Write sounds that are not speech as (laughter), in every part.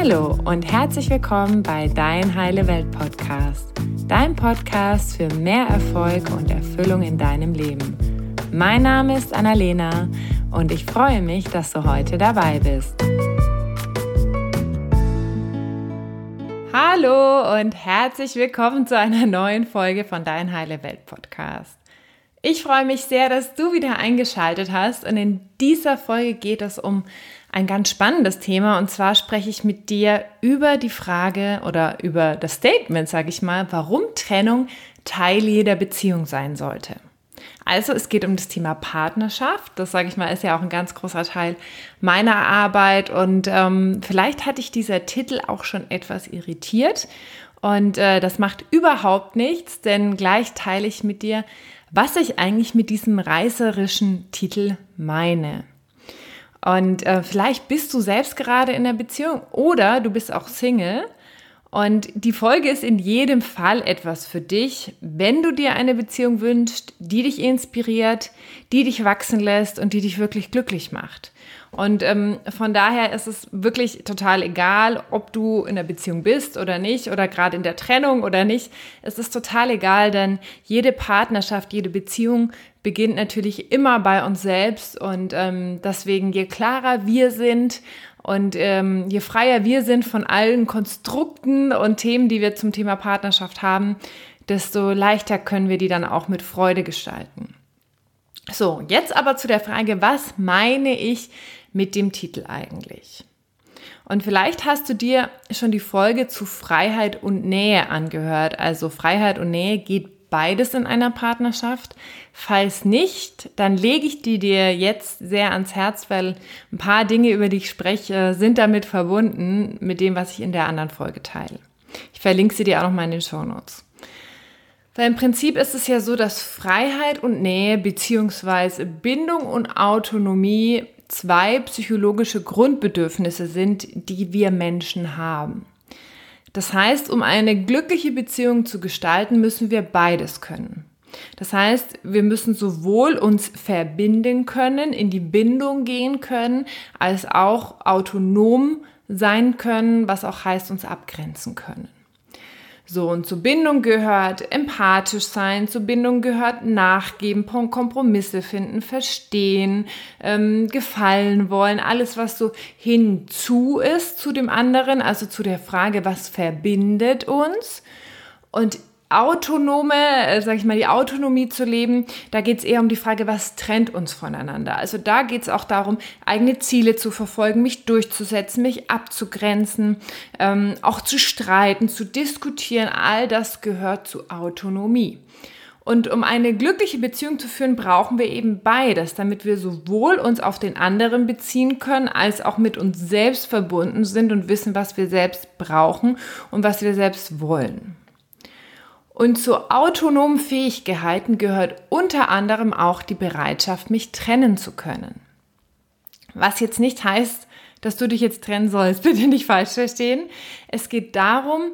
Hallo und herzlich willkommen bei Dein Heile Welt Podcast, dein Podcast für mehr Erfolg und Erfüllung in deinem Leben. Mein Name ist Annalena und ich freue mich, dass du heute dabei bist. Hallo und herzlich willkommen zu einer neuen Folge von Dein Heile Welt Podcast. Ich freue mich sehr, dass du wieder eingeschaltet hast und in dieser Folge geht es um ein ganz spannendes Thema und zwar spreche ich mit dir über die Frage oder über das Statement, sage ich mal, warum Trennung Teil jeder Beziehung sein sollte. Also es geht um das Thema Partnerschaft. Das sage ich mal, ist ja auch ein ganz großer Teil meiner Arbeit und ähm, vielleicht hat dich dieser Titel auch schon etwas irritiert und äh, das macht überhaupt nichts, denn gleich teile ich mit dir, was ich eigentlich mit diesem reißerischen Titel meine. Und äh, vielleicht bist du selbst gerade in der Beziehung oder du bist auch Single. Und die Folge ist in jedem Fall etwas für dich, wenn du dir eine Beziehung wünschst, die dich inspiriert, die dich wachsen lässt und die dich wirklich glücklich macht. Und ähm, von daher ist es wirklich total egal, ob du in der Beziehung bist oder nicht oder gerade in der Trennung oder nicht. Es ist total egal, denn jede Partnerschaft, jede Beziehung beginnt natürlich immer bei uns selbst und ähm, deswegen je klarer wir sind und ähm, je freier wir sind von allen Konstrukten und Themen, die wir zum Thema Partnerschaft haben, desto leichter können wir die dann auch mit Freude gestalten. So, jetzt aber zu der Frage, was meine ich mit dem Titel eigentlich? Und vielleicht hast du dir schon die Folge zu Freiheit und Nähe angehört. Also Freiheit und Nähe geht beides in einer Partnerschaft. Falls nicht, dann lege ich die dir jetzt sehr ans Herz, weil ein paar Dinge, über die ich spreche, sind damit verbunden mit dem, was ich in der anderen Folge teile. Ich verlinke sie dir auch noch mal in den Show Notes. Weil im Prinzip ist es ja so, dass Freiheit und Nähe beziehungsweise Bindung und Autonomie zwei psychologische Grundbedürfnisse sind, die wir Menschen haben. Das heißt, um eine glückliche Beziehung zu gestalten, müssen wir beides können. Das heißt, wir müssen sowohl uns verbinden können, in die Bindung gehen können, als auch autonom sein können, was auch heißt, uns abgrenzen können. So, und zur Bindung gehört empathisch sein, zur Bindung gehört nachgeben, Kompromisse finden, verstehen, ähm, gefallen wollen, alles, was so hinzu ist zu dem anderen, also zu der Frage, was verbindet uns. Und autonome, äh, sag ich mal, die Autonomie zu leben, da geht es eher um die Frage, was trennt uns voneinander. Also da geht es auch darum, eigene Ziele zu verfolgen, mich durchzusetzen, mich abzugrenzen, ähm, auch zu streiten, zu diskutieren. All das gehört zu Autonomie. Und um eine glückliche Beziehung zu führen, brauchen wir eben beides, damit wir sowohl uns auf den anderen beziehen können, als auch mit uns selbst verbunden sind und wissen, was wir selbst brauchen und was wir selbst wollen. Und zu autonomen Fähigkeiten gehört unter anderem auch die Bereitschaft, mich trennen zu können. Was jetzt nicht heißt, dass du dich jetzt trennen sollst, (laughs) bitte nicht falsch verstehen. Es geht darum,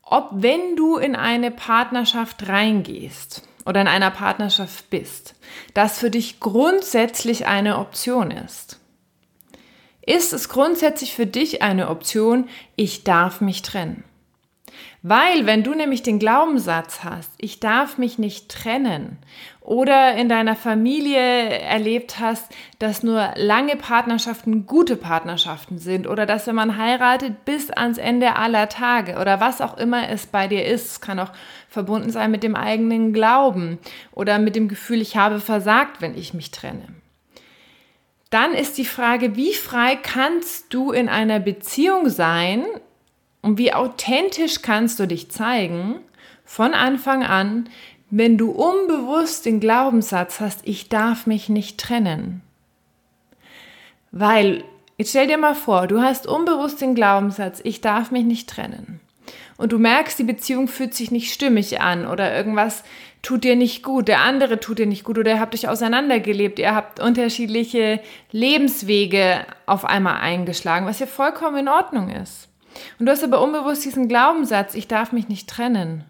ob wenn du in eine Partnerschaft reingehst oder in einer Partnerschaft bist, das für dich grundsätzlich eine Option ist. Ist es grundsätzlich für dich eine Option, ich darf mich trennen? Weil wenn du nämlich den Glaubenssatz hast, ich darf mich nicht trennen oder in deiner Familie erlebt hast, dass nur lange Partnerschaften gute Partnerschaften sind oder dass wenn man heiratet bis ans Ende aller Tage oder was auch immer es bei dir ist, es kann auch verbunden sein mit dem eigenen Glauben oder mit dem Gefühl, ich habe versagt, wenn ich mich trenne. Dann ist die Frage, wie frei kannst du in einer Beziehung sein, und wie authentisch kannst du dich zeigen von Anfang an, wenn du unbewusst den Glaubenssatz hast, ich darf mich nicht trennen. Weil, jetzt stell dir mal vor, du hast unbewusst den Glaubenssatz, ich darf mich nicht trennen. Und du merkst, die Beziehung fühlt sich nicht stimmig an oder irgendwas tut dir nicht gut, der andere tut dir nicht gut oder ihr habt euch auseinandergelebt, ihr habt unterschiedliche Lebenswege auf einmal eingeschlagen, was ja vollkommen in Ordnung ist. Und du hast aber unbewusst diesen Glaubenssatz, ich darf mich nicht trennen.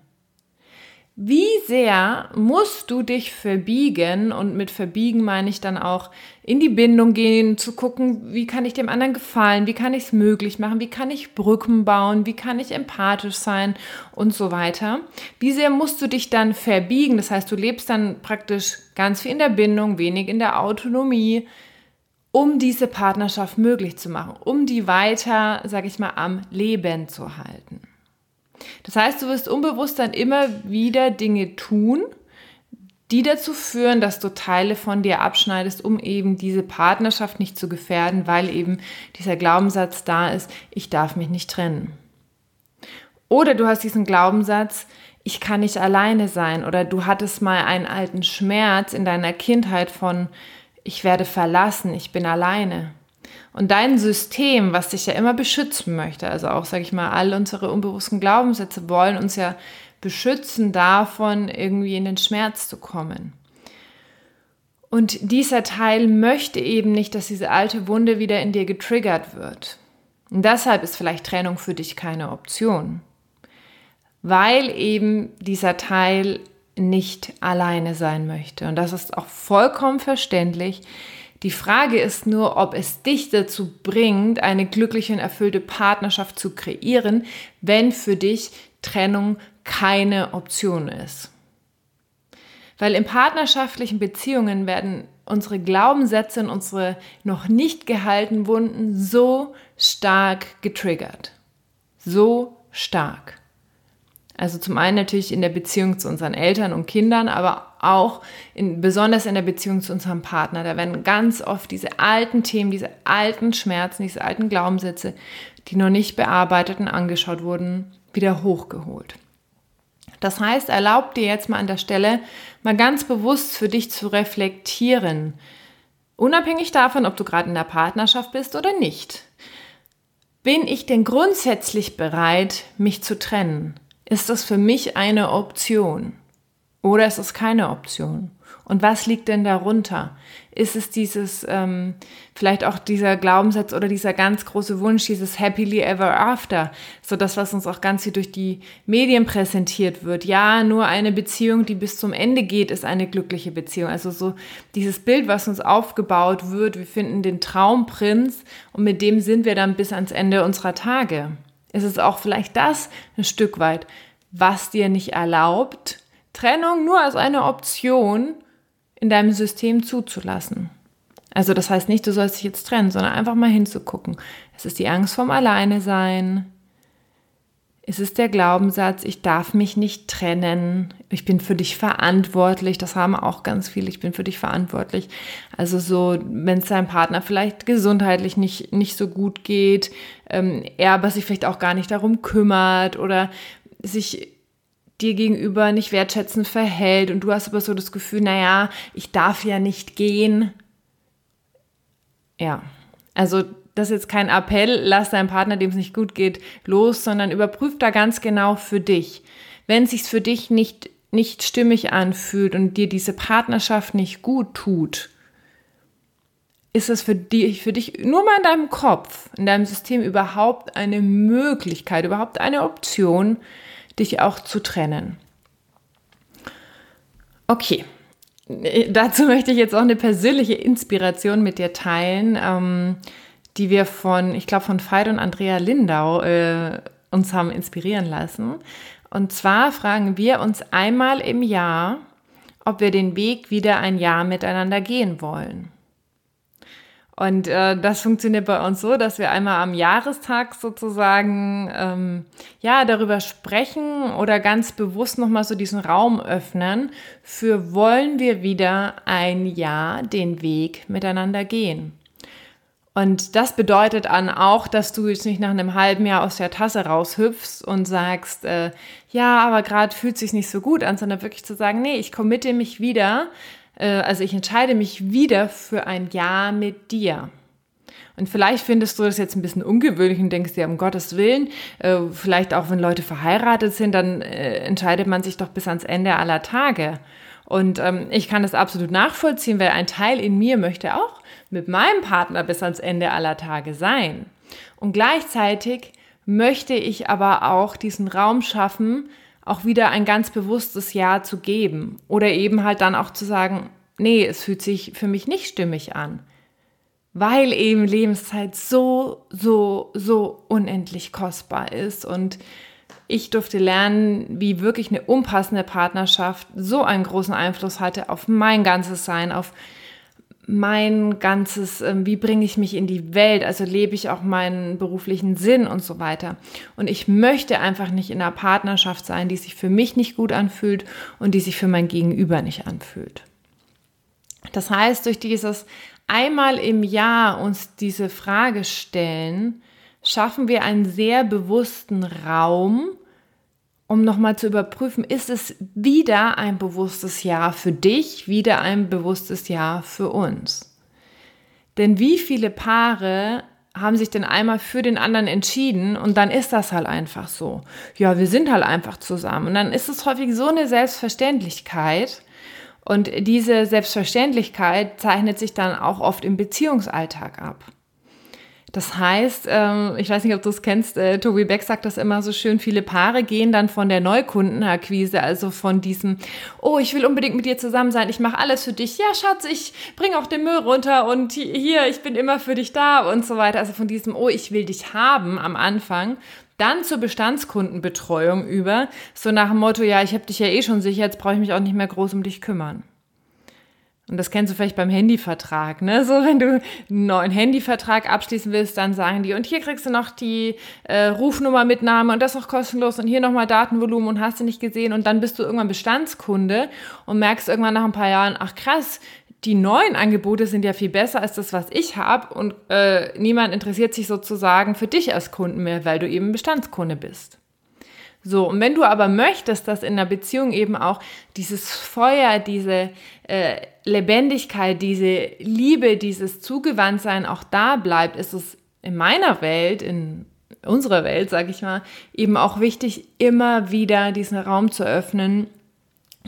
Wie sehr musst du dich verbiegen und mit verbiegen meine ich dann auch in die Bindung gehen, zu gucken, wie kann ich dem anderen gefallen, wie kann ich es möglich machen, wie kann ich Brücken bauen, wie kann ich empathisch sein und so weiter. Wie sehr musst du dich dann verbiegen? Das heißt, du lebst dann praktisch ganz viel in der Bindung, wenig in der Autonomie, um diese Partnerschaft möglich zu machen, um die weiter, sag ich mal, am Leben zu halten. Das heißt, du wirst unbewusst dann immer wieder Dinge tun, die dazu führen, dass du Teile von dir abschneidest, um eben diese Partnerschaft nicht zu gefährden, weil eben dieser Glaubenssatz da ist, ich darf mich nicht trennen. Oder du hast diesen Glaubenssatz, ich kann nicht alleine sein. Oder du hattest mal einen alten Schmerz in deiner Kindheit von, ich werde verlassen, ich bin alleine. Und dein System, was dich ja immer beschützen möchte, also auch, sage ich mal, all unsere unbewussten Glaubenssätze wollen uns ja beschützen davon, irgendwie in den Schmerz zu kommen. Und dieser Teil möchte eben nicht, dass diese alte Wunde wieder in dir getriggert wird. Und deshalb ist vielleicht Trennung für dich keine Option. Weil eben dieser Teil nicht alleine sein möchte. Und das ist auch vollkommen verständlich. Die Frage ist nur, ob es dich dazu bringt, eine glückliche und erfüllte Partnerschaft zu kreieren, wenn für dich Trennung keine Option ist. Weil in partnerschaftlichen Beziehungen werden unsere Glaubenssätze und unsere noch nicht gehaltenen Wunden so stark getriggert. So stark. Also zum einen natürlich in der Beziehung zu unseren Eltern und Kindern, aber auch in, besonders in der Beziehung zu unserem Partner. Da werden ganz oft diese alten Themen, diese alten Schmerzen, diese alten Glaubenssätze, die noch nicht bearbeitet und angeschaut wurden, wieder hochgeholt. Das heißt, erlaub dir jetzt mal an der Stelle mal ganz bewusst für dich zu reflektieren, unabhängig davon, ob du gerade in der Partnerschaft bist oder nicht. Bin ich denn grundsätzlich bereit, mich zu trennen? Ist das für mich eine Option? Oder ist es keine Option? Und was liegt denn darunter? Ist es dieses, ähm, vielleicht auch dieser Glaubenssatz oder dieser ganz große Wunsch, dieses Happily Ever After, so das, was uns auch ganz hier durch die Medien präsentiert wird. Ja, nur eine Beziehung, die bis zum Ende geht, ist eine glückliche Beziehung. Also so dieses Bild, was uns aufgebaut wird, wir finden den Traumprinz und mit dem sind wir dann bis ans Ende unserer Tage ist es auch vielleicht das ein Stück weit, was dir nicht erlaubt, Trennung nur als eine Option in deinem System zuzulassen. Also das heißt nicht, du sollst dich jetzt trennen, sondern einfach mal hinzugucken. Es ist die Angst vom Alleine sein, es ist der Glaubenssatz, ich darf mich nicht trennen, ich bin für dich verantwortlich, das haben auch ganz viele, ich bin für dich verantwortlich. Also so, wenn es deinem Partner vielleicht gesundheitlich nicht, nicht so gut geht, ähm, er aber sich vielleicht auch gar nicht darum kümmert oder sich dir gegenüber nicht wertschätzend verhält und du hast aber so das Gefühl, naja, ich darf ja nicht gehen. Ja, also das ist jetzt kein Appell, lass deinen Partner, dem es nicht gut geht, los, sondern überprüf da ganz genau für dich. Wenn es sich für dich nicht, nicht stimmig anfühlt und dir diese Partnerschaft nicht gut tut, ist es für dich, für dich nur mal in deinem Kopf, in deinem System überhaupt eine Möglichkeit, überhaupt eine Option, dich auch zu trennen. Okay, dazu möchte ich jetzt auch eine persönliche Inspiration mit dir teilen. Ähm, die wir von, ich glaube, von Veit und Andrea Lindau äh, uns haben inspirieren lassen. Und zwar fragen wir uns einmal im Jahr, ob wir den Weg wieder ein Jahr miteinander gehen wollen. Und äh, das funktioniert bei uns so, dass wir einmal am Jahrestag sozusagen ähm, ja darüber sprechen oder ganz bewusst nochmal so diesen Raum öffnen für wollen wir wieder ein Jahr den Weg miteinander gehen. Und das bedeutet dann auch, dass du jetzt nicht nach einem halben Jahr aus der Tasse raushüpfst und sagst, äh, ja, aber gerade fühlt sich nicht so gut an, sondern wirklich zu sagen, nee, ich committe mich wieder, äh, also ich entscheide mich wieder für ein Jahr mit dir. Und vielleicht findest du das jetzt ein bisschen ungewöhnlich und denkst dir, um Gottes Willen, äh, vielleicht auch wenn Leute verheiratet sind, dann äh, entscheidet man sich doch bis ans Ende aller Tage. Und ähm, ich kann das absolut nachvollziehen, weil ein Teil in mir möchte auch mit meinem Partner bis ans Ende aller Tage sein. Und gleichzeitig möchte ich aber auch diesen Raum schaffen, auch wieder ein ganz bewusstes Ja zu geben. Oder eben halt dann auch zu sagen, nee, es fühlt sich für mich nicht stimmig an, weil eben Lebenszeit so, so, so unendlich kostbar ist. Und ich durfte lernen, wie wirklich eine unpassende Partnerschaft so einen großen Einfluss hatte auf mein ganzes Sein, auf mein ganzes, ähm, wie bringe ich mich in die Welt, also lebe ich auch meinen beruflichen Sinn und so weiter. Und ich möchte einfach nicht in einer Partnerschaft sein, die sich für mich nicht gut anfühlt und die sich für mein Gegenüber nicht anfühlt. Das heißt, durch dieses einmal im Jahr uns diese Frage stellen, schaffen wir einen sehr bewussten Raum, um nochmal zu überprüfen, ist es wieder ein bewusstes Ja für dich, wieder ein bewusstes Ja für uns. Denn wie viele Paare haben sich denn einmal für den anderen entschieden und dann ist das halt einfach so. Ja, wir sind halt einfach zusammen. Und dann ist es häufig so eine Selbstverständlichkeit. Und diese Selbstverständlichkeit zeichnet sich dann auch oft im Beziehungsalltag ab. Das heißt, ähm, ich weiß nicht, ob du es kennst, äh, Tobi Beck sagt das immer so schön, viele Paare gehen dann von der Neukundenakquise, also von diesem, oh, ich will unbedingt mit dir zusammen sein, ich mache alles für dich, ja Schatz, ich bringe auch den Müll runter und hier, ich bin immer für dich da und so weiter. Also von diesem, oh, ich will dich haben am Anfang, dann zur Bestandskundenbetreuung über, so nach dem Motto, ja, ich habe dich ja eh schon sicher, jetzt brauche ich mich auch nicht mehr groß um dich kümmern. Und das kennst du vielleicht beim Handyvertrag, ne? So, wenn du einen neuen Handyvertrag abschließen willst, dann sagen die, und hier kriegst du noch die äh, Rufnummermitnahme und das noch kostenlos und hier nochmal Datenvolumen und hast du nicht gesehen. Und dann bist du irgendwann Bestandskunde und merkst irgendwann nach ein paar Jahren, ach krass, die neuen Angebote sind ja viel besser als das, was ich habe. Und äh, niemand interessiert sich sozusagen für dich als Kunden mehr, weil du eben Bestandskunde bist. So, und wenn du aber möchtest, dass in einer Beziehung eben auch dieses Feuer, diese äh, Lebendigkeit, diese Liebe, dieses Zugewandtsein auch da bleibt, ist es in meiner Welt, in unserer Welt, sage ich mal, eben auch wichtig, immer wieder diesen Raum zu öffnen,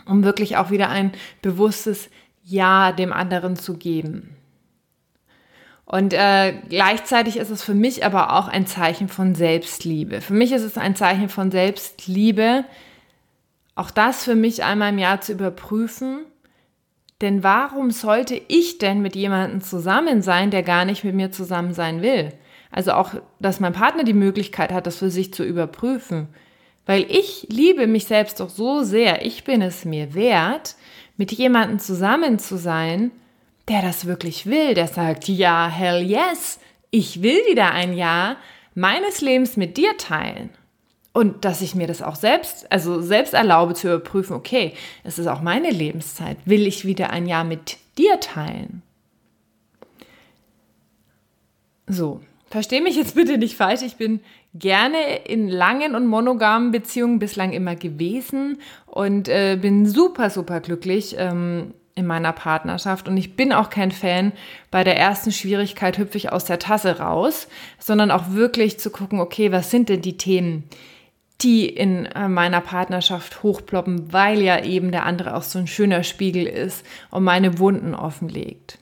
um wirklich auch wieder ein bewusstes Ja dem anderen zu geben. Und äh, gleichzeitig ist es für mich aber auch ein Zeichen von Selbstliebe. Für mich ist es ein Zeichen von Selbstliebe, auch das für mich einmal im Jahr zu überprüfen. Denn warum sollte ich denn mit jemandem zusammen sein, der gar nicht mit mir zusammen sein will? Also auch, dass mein Partner die Möglichkeit hat, das für sich zu überprüfen. Weil ich liebe mich selbst doch so sehr, ich bin es mir wert, mit jemandem zusammen zu sein, der das wirklich will, der sagt, ja, hell yes, ich will wieder ein Jahr meines Lebens mit dir teilen. Und dass ich mir das auch selbst, also selbst erlaube zu überprüfen, okay, es ist auch meine Lebenszeit, will ich wieder ein Jahr mit dir teilen? So, verstehe mich jetzt bitte nicht falsch, ich bin gerne in langen und monogamen Beziehungen bislang immer gewesen und äh, bin super, super glücklich. Ähm, in meiner Partnerschaft und ich bin auch kein Fan, bei der ersten Schwierigkeit hüpfe ich aus der Tasse raus, sondern auch wirklich zu gucken, okay, was sind denn die Themen, die in äh, meiner Partnerschaft hochploppen, weil ja eben der andere auch so ein schöner Spiegel ist und meine Wunden offenlegt.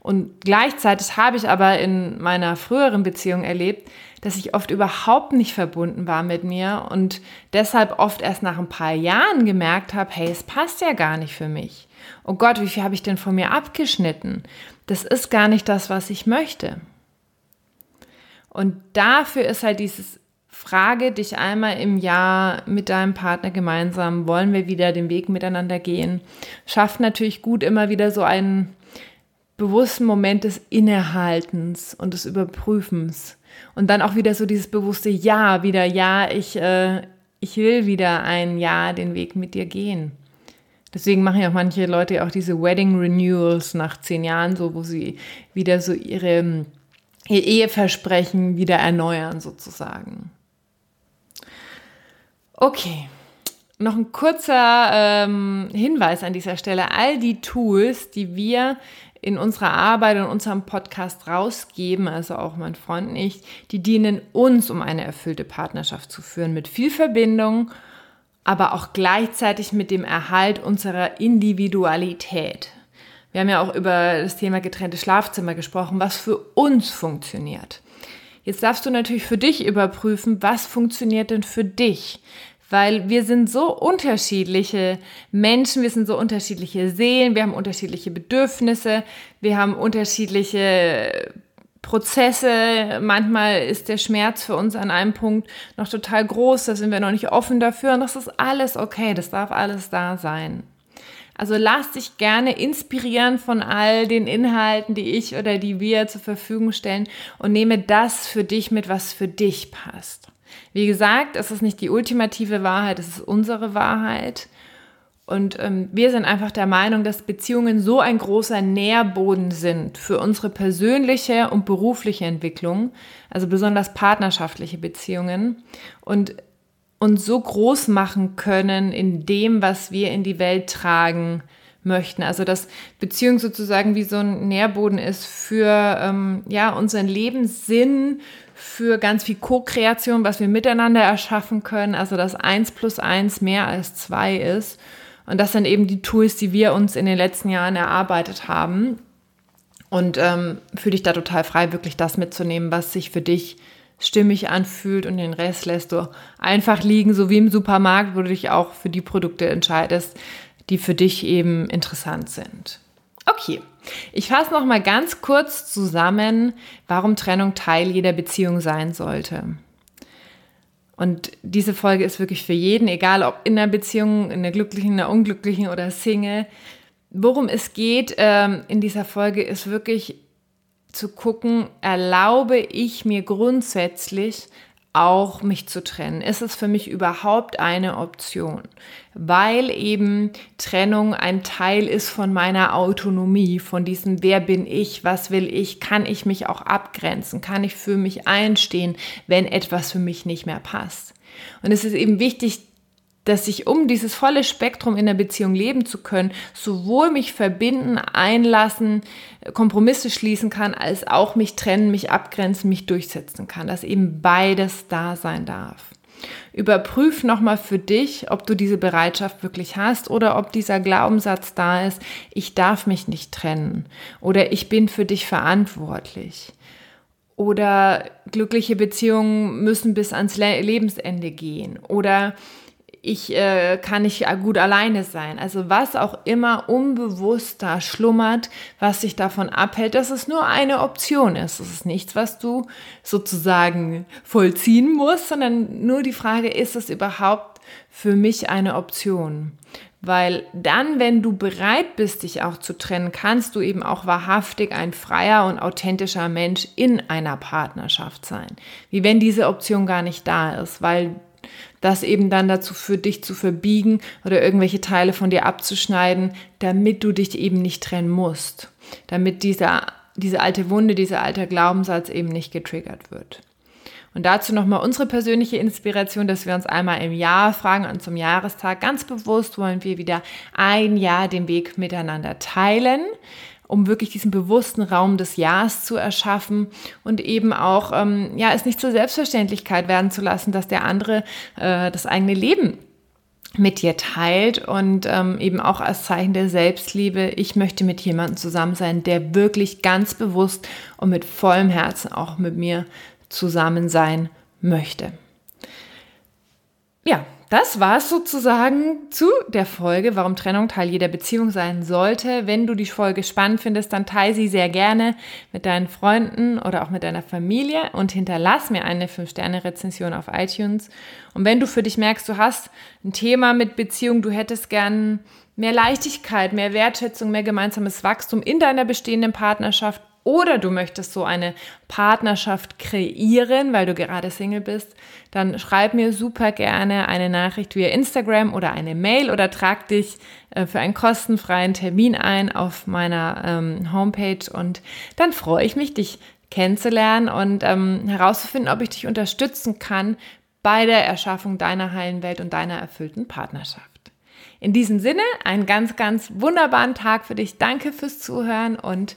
Und gleichzeitig habe ich aber in meiner früheren Beziehung erlebt, dass ich oft überhaupt nicht verbunden war mit mir und deshalb oft erst nach ein paar Jahren gemerkt habe, hey, es passt ja gar nicht für mich oh Gott, wie viel habe ich denn von mir abgeschnitten? Das ist gar nicht das, was ich möchte. Und dafür ist halt dieses Frage dich einmal im Jahr mit deinem Partner gemeinsam, wollen wir wieder den Weg miteinander gehen? Schafft natürlich gut immer wieder so einen bewussten Moment des Innehaltens und des Überprüfens. Und dann auch wieder so dieses bewusste Ja, wieder Ja, ich, äh, ich will wieder ein Ja den Weg mit dir gehen. Deswegen machen ja auch manche Leute auch diese Wedding Renewals nach zehn Jahren, so wo sie wieder so ihre, ihr Eheversprechen wieder erneuern, sozusagen. Okay. Noch ein kurzer ähm, Hinweis an dieser Stelle. All die Tools, die wir in unserer Arbeit und unserem Podcast rausgeben, also auch mein Freund und ich, die dienen uns, um eine erfüllte Partnerschaft zu führen, mit viel Verbindung aber auch gleichzeitig mit dem Erhalt unserer Individualität. Wir haben ja auch über das Thema getrennte Schlafzimmer gesprochen, was für uns funktioniert. Jetzt darfst du natürlich für dich überprüfen, was funktioniert denn für dich? weil wir sind so unterschiedliche Menschen, wir sind so unterschiedliche Seelen, wir haben unterschiedliche Bedürfnisse, wir haben unterschiedliche Prozesse. Manchmal ist der Schmerz für uns an einem Punkt noch total groß, da sind wir noch nicht offen dafür und das ist alles okay, das darf alles da sein. Also lass dich gerne inspirieren von all den Inhalten, die ich oder die wir zur Verfügung stellen und nehme das für dich mit, was für dich passt. Wie gesagt, es ist nicht die ultimative Wahrheit, es ist unsere Wahrheit. Und ähm, wir sind einfach der Meinung, dass Beziehungen so ein großer Nährboden sind für unsere persönliche und berufliche Entwicklung, also besonders partnerschaftliche Beziehungen und uns so groß machen können in dem, was wir in die Welt tragen möchten. Also dass Beziehung sozusagen wie so ein Nährboden ist für ähm, ja unseren Lebenssinn, für ganz viel Co-Kreation, was wir miteinander erschaffen können. Also dass eins plus eins mehr als zwei ist. Und das sind eben die Tools, die wir uns in den letzten Jahren erarbeitet haben. Und ähm, fühle dich da total frei, wirklich das mitzunehmen, was sich für dich stimmig anfühlt und den Rest lässt du einfach liegen, so wie im Supermarkt, wo du dich auch für die Produkte entscheidest, die für dich eben interessant sind. Okay, ich fasse noch mal ganz kurz zusammen, warum Trennung Teil jeder Beziehung sein sollte. Und diese Folge ist wirklich für jeden, egal ob in einer Beziehung, in einer glücklichen, in einer unglücklichen oder Single. Worum es geht ähm, in dieser Folge ist wirklich zu gucken, erlaube ich mir grundsätzlich auch mich zu trennen? Ist es für mich überhaupt eine Option? Weil eben Trennung ein Teil ist von meiner Autonomie, von diesem, wer bin ich, was will ich, kann ich mich auch abgrenzen, kann ich für mich einstehen, wenn etwas für mich nicht mehr passt. Und es ist eben wichtig, dass ich, um dieses volle Spektrum in der Beziehung leben zu können, sowohl mich verbinden, einlassen, Kompromisse schließen kann, als auch mich trennen, mich abgrenzen, mich durchsetzen kann, dass eben beides da sein darf. Überprüf nochmal für dich, ob du diese Bereitschaft wirklich hast oder ob dieser Glaubenssatz da ist, ich darf mich nicht trennen oder ich bin für dich verantwortlich. Oder glückliche Beziehungen müssen bis ans Lebensende gehen. Oder ich äh, kann nicht gut alleine sein. Also was auch immer unbewusst da schlummert, was sich davon abhält, dass es nur eine Option ist. Es ist nichts, was du sozusagen vollziehen musst, sondern nur die Frage, ist es überhaupt für mich eine Option? Weil dann, wenn du bereit bist, dich auch zu trennen, kannst du eben auch wahrhaftig ein freier und authentischer Mensch in einer Partnerschaft sein. Wie wenn diese Option gar nicht da ist, weil das eben dann dazu führt, dich zu verbiegen oder irgendwelche Teile von dir abzuschneiden, damit du dich eben nicht trennen musst, damit dieser, diese alte Wunde, dieser alte Glaubenssatz eben nicht getriggert wird. Und dazu nochmal unsere persönliche Inspiration, dass wir uns einmal im Jahr fragen und zum Jahrestag. Ganz bewusst wollen wir wieder ein Jahr den Weg miteinander teilen um wirklich diesen bewussten Raum des Jahres zu erschaffen und eben auch, ähm, ja, es nicht zur Selbstverständlichkeit werden zu lassen, dass der andere äh, das eigene Leben mit dir teilt und ähm, eben auch als Zeichen der Selbstliebe, ich möchte mit jemandem zusammen sein, der wirklich ganz bewusst und mit vollem Herzen auch mit mir zusammen sein möchte. Ja, das war es sozusagen zu der Folge, warum Trennung Teil jeder Beziehung sein sollte. Wenn du die Folge spannend findest, dann teile sie sehr gerne mit deinen Freunden oder auch mit deiner Familie und hinterlass mir eine 5-Sterne-Rezension auf iTunes. Und wenn du für dich merkst, du hast ein Thema mit Beziehung, du hättest gern mehr Leichtigkeit, mehr Wertschätzung, mehr gemeinsames Wachstum in deiner bestehenden Partnerschaft, oder du möchtest so eine Partnerschaft kreieren, weil du gerade Single bist, dann schreib mir super gerne eine Nachricht via Instagram oder eine Mail oder trag dich äh, für einen kostenfreien Termin ein auf meiner ähm, Homepage und dann freue ich mich, dich kennenzulernen und ähm, herauszufinden, ob ich dich unterstützen kann bei der Erschaffung deiner heilen Welt und deiner erfüllten Partnerschaft. In diesem Sinne, einen ganz, ganz wunderbaren Tag für dich. Danke fürs Zuhören und